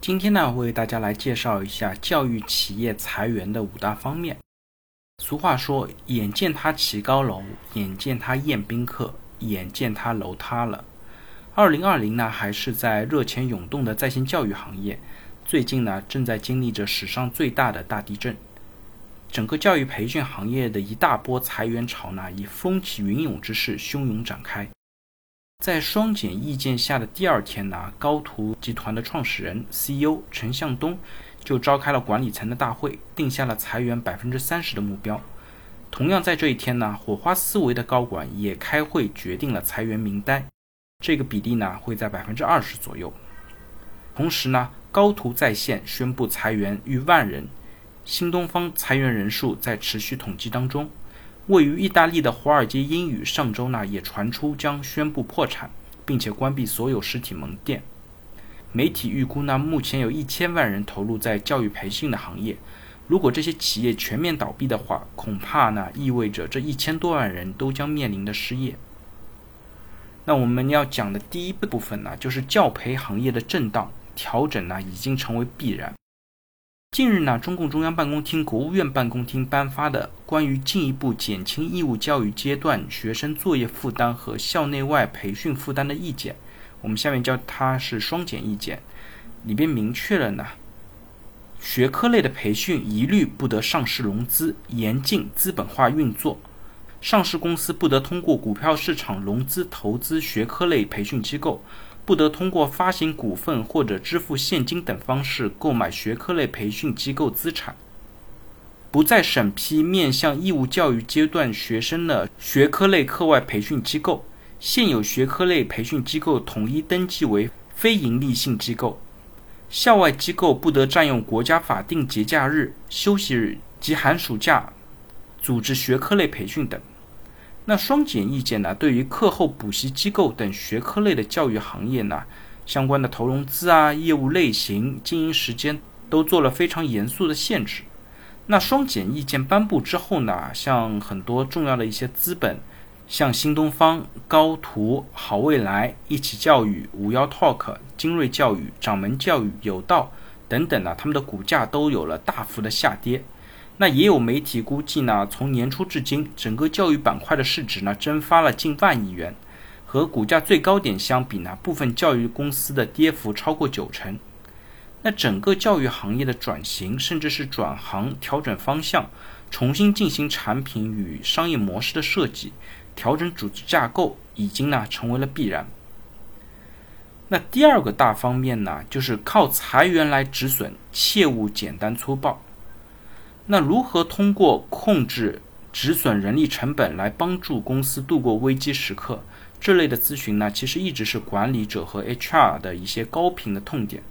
今天呢，为大家来介绍一下教育企业裁员的五大方面。俗话说：“眼见他起高楼，眼见他宴宾客，眼见他楼塌了。”二零二零呢，还是在热钱涌动的在线教育行业，最近呢，正在经历着史上最大的大地震。整个教育培训行业的一大波裁员潮呢，以风起云涌之势汹涌展开。在双减意见下的第二天呢，高途集团的创始人 CEO 陈向东就召开了管理层的大会，定下了裁员百分之三十的目标。同样在这一天呢，火花思维的高管也开会决定了裁员名单，这个比例呢会在百分之二十左右。同时呢，高途在线宣布裁员逾万人，新东方裁员人数在持续统计当中。位于意大利的华尔街英语上周呢也传出将宣布破产，并且关闭所有实体门店。媒体预估呢，目前有一千万人投入在教育培训的行业。如果这些企业全面倒闭的话，恐怕呢意味着这一千多万人都将面临的失业。那我们要讲的第一部分呢，就是教培行业的震荡调整呢已经成为必然。近日呢，中共中央办公厅、国务院办公厅颁发的关于进一步减轻义务教育阶段学生作业负担和校内外培训负担的意见，我们下面叫它是“双减意见”，里边明确了呢，学科类的培训一律不得上市融资，严禁资本化运作，上市公司不得通过股票市场融资投资学科类培训机构。不得通过发行股份或者支付现金等方式购买学科类培训机构资产。不再审批面向义务教育阶段学生的学科类课外培训机构。现有学科类培训机构统一登记为非营利性机构。校外机构不得占用国家法定节假日、休息日及寒暑假组织学科类培训等。那双减意见呢？对于课后补习机构等学科类的教育行业呢，相关的投融资啊、业务类型、经营时间都做了非常严肃的限制。那双减意见颁布之后呢，像很多重要的一些资本，像新东方、高途、好未来、一起教育、五幺 Talk、精锐教育、掌门教育、有道等等呢，他们的股价都有了大幅的下跌。那也有媒体估计呢，从年初至今，整个教育板块的市值呢蒸发了近万亿元，和股价最高点相比呢，部分教育公司的跌幅超过九成。那整个教育行业的转型，甚至是转行、调整方向，重新进行产品与商业模式的设计，调整组织架构，已经呢成为了必然。那第二个大方面呢，就是靠裁员来止损，切勿简单粗暴。那如何通过控制止损人力成本来帮助公司度过危机时刻？这类的咨询呢，其实一直是管理者和 HR 的一些高频的痛点。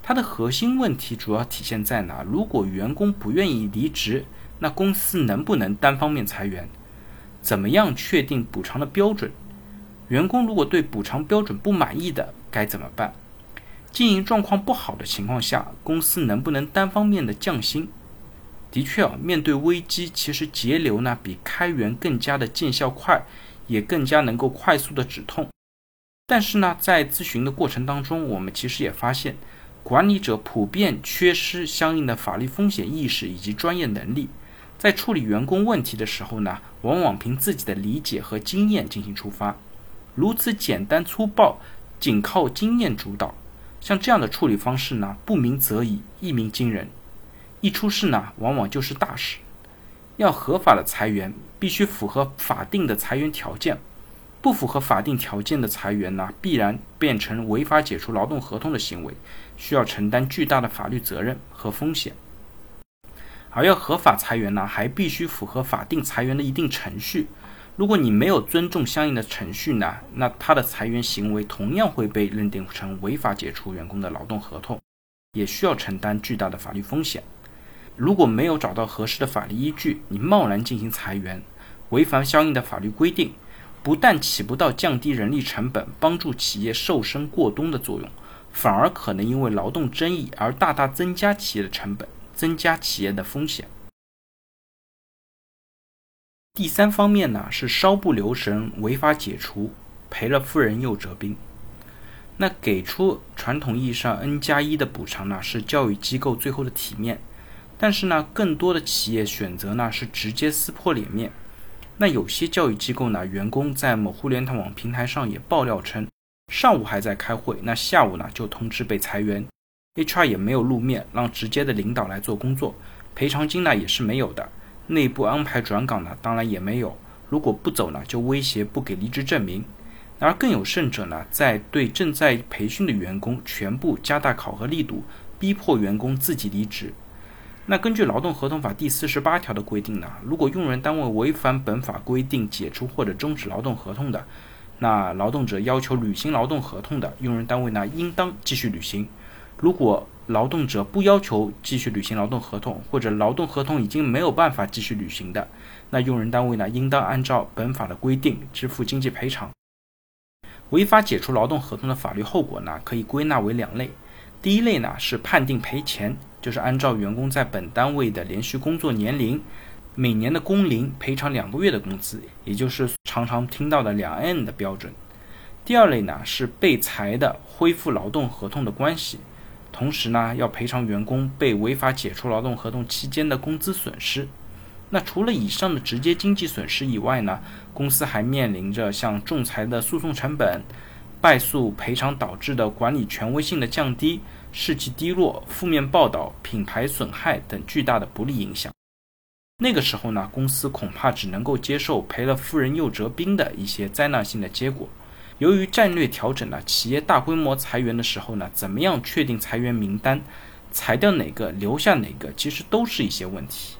它的核心问题主要体现在哪？如果员工不愿意离职，那公司能不能单方面裁员？怎么样确定补偿的标准？员工如果对补偿标准不满意的该怎么办？经营状况不好的情况下，公司能不能单方面的降薪？的确啊，面对危机，其实节流呢比开源更加的见效快，也更加能够快速的止痛。但是呢，在咨询的过程当中，我们其实也发现，管理者普遍缺失相应的法律风险意识以及专业能力，在处理员工问题的时候呢，往往凭自己的理解和经验进行出发，如此简单粗暴，仅靠经验主导，像这样的处理方式呢，不鸣则已，一鸣惊人。一出事呢，往往就是大事。要合法的裁员，必须符合法定的裁员条件。不符合法定条件的裁员呢，必然变成违法解除劳动合同的行为，需要承担巨大的法律责任和风险。而要合法裁员呢，还必须符合法定裁员的一定程序。如果你没有尊重相应的程序呢，那他的裁员行为同样会被认定成违法解除员工的劳动合同，也需要承担巨大的法律风险。如果没有找到合适的法律依据，你贸然进行裁员，违反相应的法律规定，不但起不到降低人力成本、帮助企业瘦身过冬的作用，反而可能因为劳动争议而大大增加企业的成本，增加企业的风险。第三方面呢，是稍不留神违法解除，赔了夫人又折兵。那给出传统意义上 N 加一的补偿呢，是教育机构最后的体面。但是呢，更多的企业选择呢是直接撕破脸面。那有些教育机构呢，员工在某互联网平台上也爆料称，上午还在开会，那下午呢就通知被裁员，HR 也没有露面，让直接的领导来做工作，赔偿金呢也是没有的，内部安排转岗呢当然也没有，如果不走呢就威胁不给离职证明。而更有甚者呢，在对正在培训的员工全部加大考核力度，逼迫员工自己离职。那根据劳动合同法第四十八条的规定呢，如果用人单位违反本法规定解除或者终止劳动合同的，那劳动者要求履行劳动合同的，用人单位呢应当继续履行；如果劳动者不要求继续履行劳动合同，或者劳动合同已经没有办法继续履行的，那用人单位呢应当按照本法的规定支付经济赔偿。违法解除劳动合同的法律后果呢，可以归纳为两类。第一类呢是判定赔钱，就是按照员工在本单位的连续工作年龄，每年的工龄赔偿两个月的工资，也就是常常听到的两 N 的标准。第二类呢是被裁的恢复劳动合同的关系，同时呢要赔偿员工被违法解除劳动合同期间的工资损失。那除了以上的直接经济损失以外呢，公司还面临着像仲裁的诉讼成本。败诉赔偿导致的管理权威性的降低、士气低落、负面报道、品牌损害等巨大的不利影响。那个时候呢，公司恐怕只能够接受赔了夫人又折兵的一些灾难性的结果。由于战略调整呢，企业大规模裁员的时候呢，怎么样确定裁员名单，裁掉哪个留下哪个，其实都是一些问题。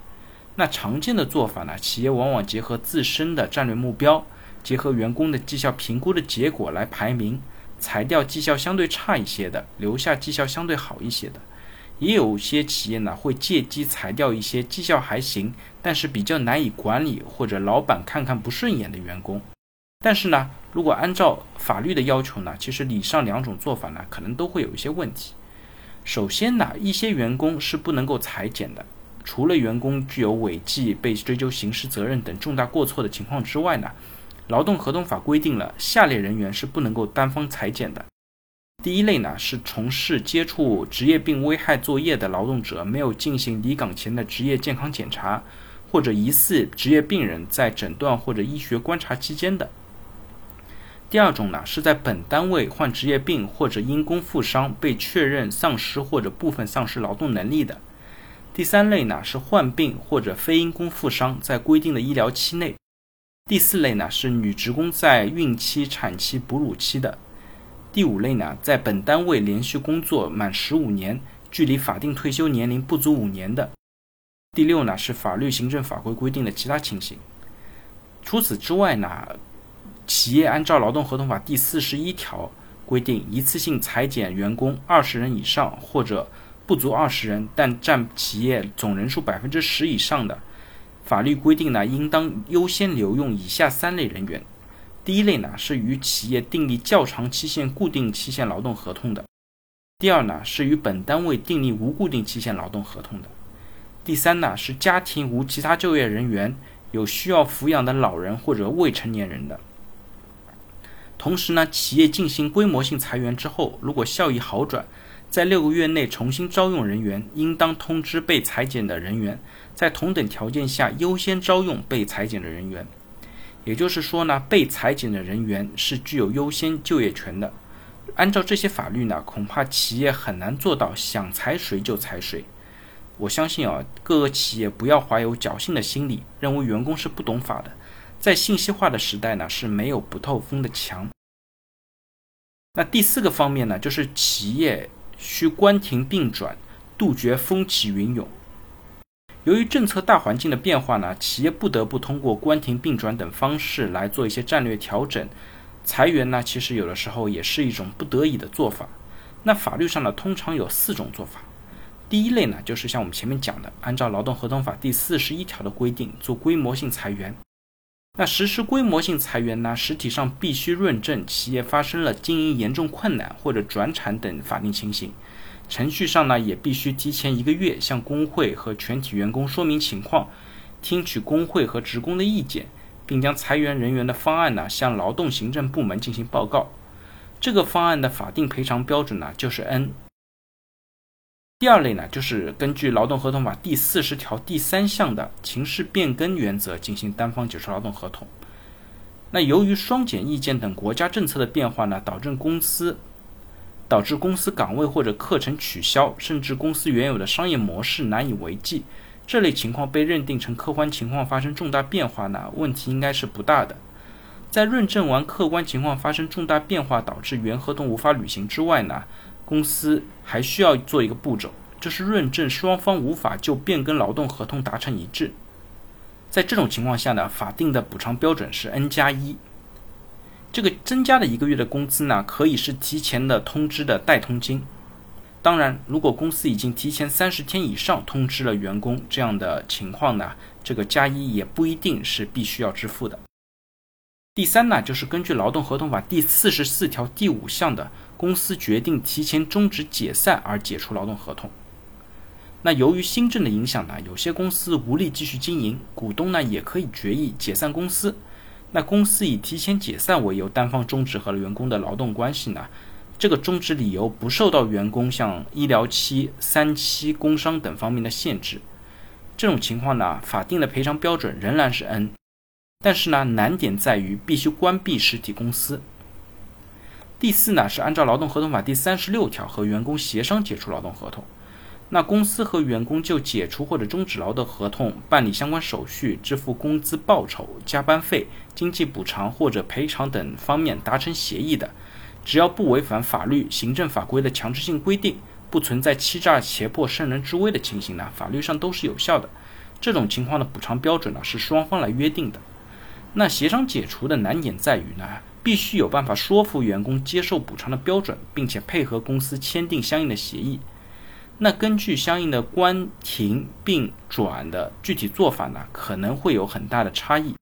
那常见的做法呢，企业往往结合自身的战略目标。结合员工的绩效评估的结果来排名，裁掉绩效相对差一些的，留下绩效相对好一些的。也有些企业呢会借机裁掉一些绩效还行，但是比较难以管理或者老板看看不顺眼的员工。但是呢，如果按照法律的要求呢，其实以上两种做法呢可能都会有一些问题。首先呢，一些员工是不能够裁减的，除了员工具有违纪被追究刑事责任等重大过错的情况之外呢。劳动合同法规定了下列人员是不能够单方裁减的。第一类呢是从事接触职业病危害作业的劳动者没有进行离岗前的职业健康检查，或者疑似职业病人在诊断或者医学观察期间的。第二种呢是在本单位患职业病或者因公负伤被确认丧失或者部分丧失劳动能力的。第三类呢是患病或者非因公负伤在规定的医疗期内。第四类呢是女职工在孕期、产期、哺乳期的。第五类呢，在本单位连续工作满十五年，距离法定退休年龄不足五年的。第六呢是法律、行政法规规定的其他情形。除此之外呢，企业按照劳动合同法第四十一条规定，一次性裁减员工二十人以上或者不足二十人，但占企业总人数百分之十以上的。法律规定呢，应当优先留用以下三类人员：第一类呢是与企业订立较长期限固定期限劳动合同的；第二呢是与本单位订立无固定期限劳动合同的；第三呢是家庭无其他就业人员，有需要抚养的老人或者未成年人的。同时呢，企业进行规模性裁员之后，如果效益好转，在六个月内重新招用人员，应当通知被裁减的人员。在同等条件下优先招用被裁减的人员，也就是说呢，被裁减的人员是具有优先就业权的。按照这些法律呢，恐怕企业很难做到想裁谁就裁谁。我相信啊，各个企业不要怀有侥幸的心理，认为员工是不懂法的。在信息化的时代呢，是没有不透风的墙。那第四个方面呢，就是企业需关停并转，杜绝风起云涌。由于政策大环境的变化呢，企业不得不通过关停并转等方式来做一些战略调整。裁员呢，其实有的时候也是一种不得已的做法。那法律上呢，通常有四种做法。第一类呢，就是像我们前面讲的，按照劳动合同法第四十一条的规定做规模性裁员。那实施规模性裁员呢，实体上必须论证企业发生了经营严重困难或者转产等法定情形。程序上呢，也必须提前一个月向工会和全体员工说明情况，听取工会和职工的意见，并将裁员人员的方案呢向劳动行政部门进行报告。这个方案的法定赔偿标准呢就是 N。第二类呢，就是根据劳动合同法第四十条第三项的情势变更原则进行单方解除劳动合同。那由于双减意见等国家政策的变化呢，导致公司导致公司岗位或者课程取消，甚至公司原有的商业模式难以为继，这类情况被认定成客观情况发生重大变化呢，问题应该是不大的。在论证完客观情况发生重大变化导致原合同无法履行之外呢？公司还需要做一个步骤，就是论证双方无法就变更劳动合同达成一致。在这种情况下呢，法定的补偿标准是 N 加一。这个增加的一个月的工资呢，可以是提前的通知的代通金。当然，如果公司已经提前三十天以上通知了员工这样的情况呢，这个加一也不一定是必须要支付的。第三呢，就是根据劳动合同法第四十四条第五项的。公司决定提前终止解散而解除劳动合同。那由于新政的影响呢，有些公司无力继续经营，股东呢也可以决议解散公司。那公司以提前解散为由，单方终止和员工的劳动关系呢，这个终止理由不受到员工像医疗期、三期工伤等方面的限制。这种情况呢，法定的赔偿标准仍然是 N，但是呢，难点在于必须关闭实体公司。第四呢，是按照劳动合同法第三十六条和员工协商解除劳动合同。那公司和员工就解除或者终止劳动合同办理相关手续、支付工资报酬、加班费、经济补偿或者赔偿等方面达成协议的，只要不违反法律、行政法规的强制性规定，不存在欺诈、胁迫、圣人之危的情形呢，法律上都是有效的。这种情况的补偿标准呢，是双方来约定的。那协商解除的难点在于呢？必须有办法说服员工接受补偿的标准，并且配合公司签订相应的协议。那根据相应的关停并转的具体做法呢，可能会有很大的差异。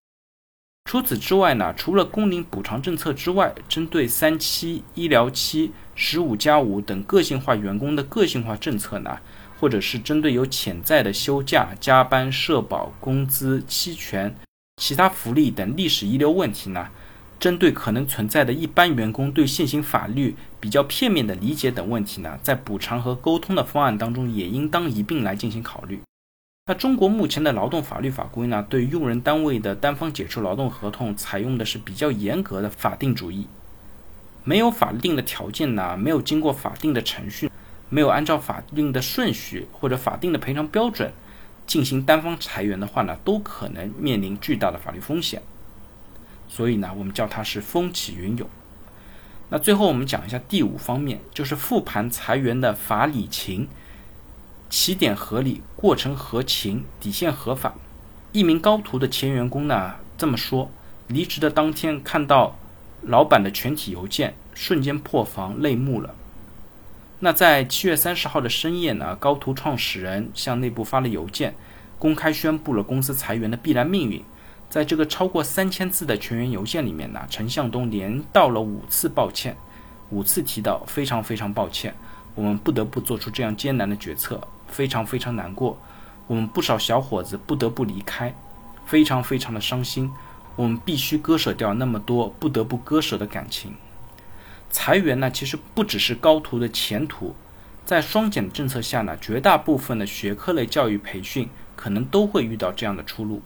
除此之外呢，除了工龄补偿政策之外，针对三期、医疗期、十五加五等个性化员工的个性化政策呢，或者是针对有潜在的休假、加班、社保、工资、期权、其他福利等历史遗留问题呢？针对可能存在的一般员工对现行法律比较片面的理解等问题呢，在补偿和沟通的方案当中，也应当一并来进行考虑。那中国目前的劳动法律法规呢，对用人单位的单方解除劳动合同采用的是比较严格的法定主义，没有法定的条件呢，没有经过法定的程序，没有按照法定的顺序或者法定的赔偿标准进行单方裁员的话呢，都可能面临巨大的法律风险。所以呢，我们叫它是风起云涌。那最后我们讲一下第五方面，就是复盘裁员的法理情，起点合理，过程合情，底线合法。一名高途的前员工呢这么说：离职的当天看到老板的全体邮件，瞬间破防，泪目了。那在七月三十号的深夜呢，高途创始人向内部发了邮件，公开宣布了公司裁员的必然命运。在这个超过三千字的全员邮件里面呢，陈向东连道了五次抱歉，五次提到非常非常抱歉，我们不得不做出这样艰难的决策，非常非常难过，我们不少小伙子不得不离开，非常非常的伤心，我们必须割舍掉那么多不得不割舍的感情。裁员呢，其实不只是高途的前途，在双减政策下呢，绝大部分的学科类教育培训可能都会遇到这样的出路。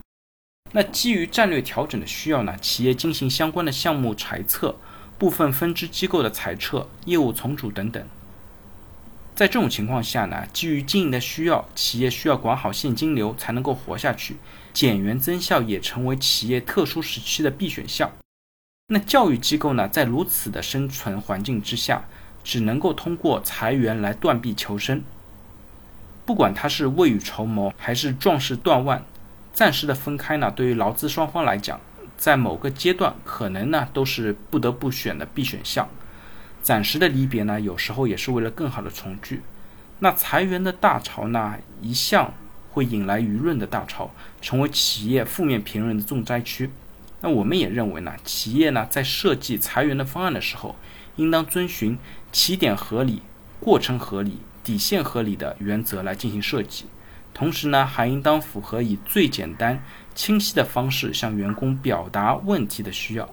那基于战略调整的需要呢，企业进行相关的项目裁撤，部分分支机构的裁撤、业务重组等等。在这种情况下呢，基于经营的需要，企业需要管好现金流才能够活下去，减员增效也成为企业特殊时期的必选项。那教育机构呢，在如此的生存环境之下，只能够通过裁员来断臂求生。不管他是未雨绸缪，还是壮士断腕。暂时的分开呢，对于劳资双方来讲，在某个阶段可能呢都是不得不选的必选项。暂时的离别呢，有时候也是为了更好的重聚。那裁员的大潮呢，一向会引来舆论的大潮，成为企业负面评论的重灾区。那我们也认为呢，企业呢在设计裁员的方案的时候，应当遵循起点合理、过程合理、底线合理的原则来进行设计。同时呢，还应当符合以最简单、清晰的方式向员工表达问题的需要，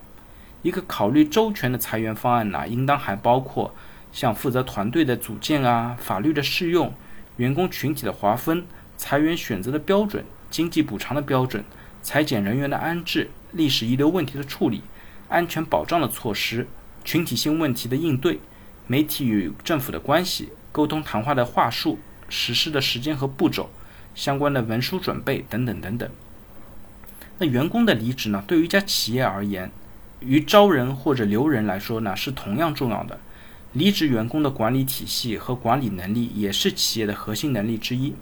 一个考虑周全的裁员方案呢，应当还包括像负责团队的组建啊、法律的适用、员工群体的划分、裁员选择的标准、经济补偿的标准、裁减人员的安置、历史遗留问题的处理、安全保障的措施、群体性问题的应对、媒体与政府的关系、沟通谈话的话术、实施的时间和步骤、相关的文书准备等等等等。那员工的离职呢，对于一家企业而言，于招人或者留人来说呢，是同样重要的。离职员工的管理体系和管理能力也是企业的核心能力之一。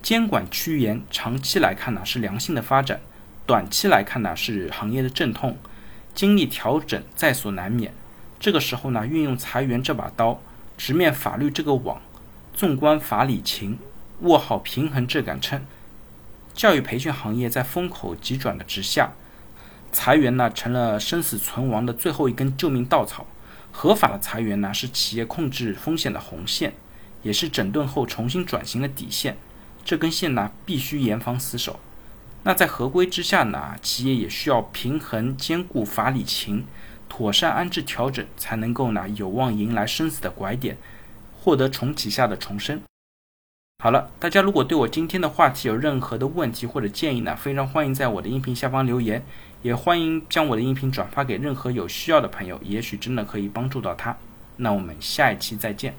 监管趋严，长期来看呢是良性的发展，短期来看呢是行业的阵痛，经历调整在所难免。这个时候呢，运用裁员这把刀，直面法律这个网，纵观法理情，握好平衡这杆秤。教育培训行业在风口急转的直下。裁员呢，成了生死存亡的最后一根救命稻草。合法的裁员呢，是企业控制风险的红线，也是整顿后重新转型的底线。这根线呢，必须严防死守。那在合规之下呢，企业也需要平衡兼顾法理情，妥善安置调整，才能够呢，有望迎来生死的拐点，获得重启下的重生。好了，大家如果对我今天的话题有任何的问题或者建议呢，非常欢迎在我的音频下方留言，也欢迎将我的音频转发给任何有需要的朋友，也许真的可以帮助到他。那我们下一期再见。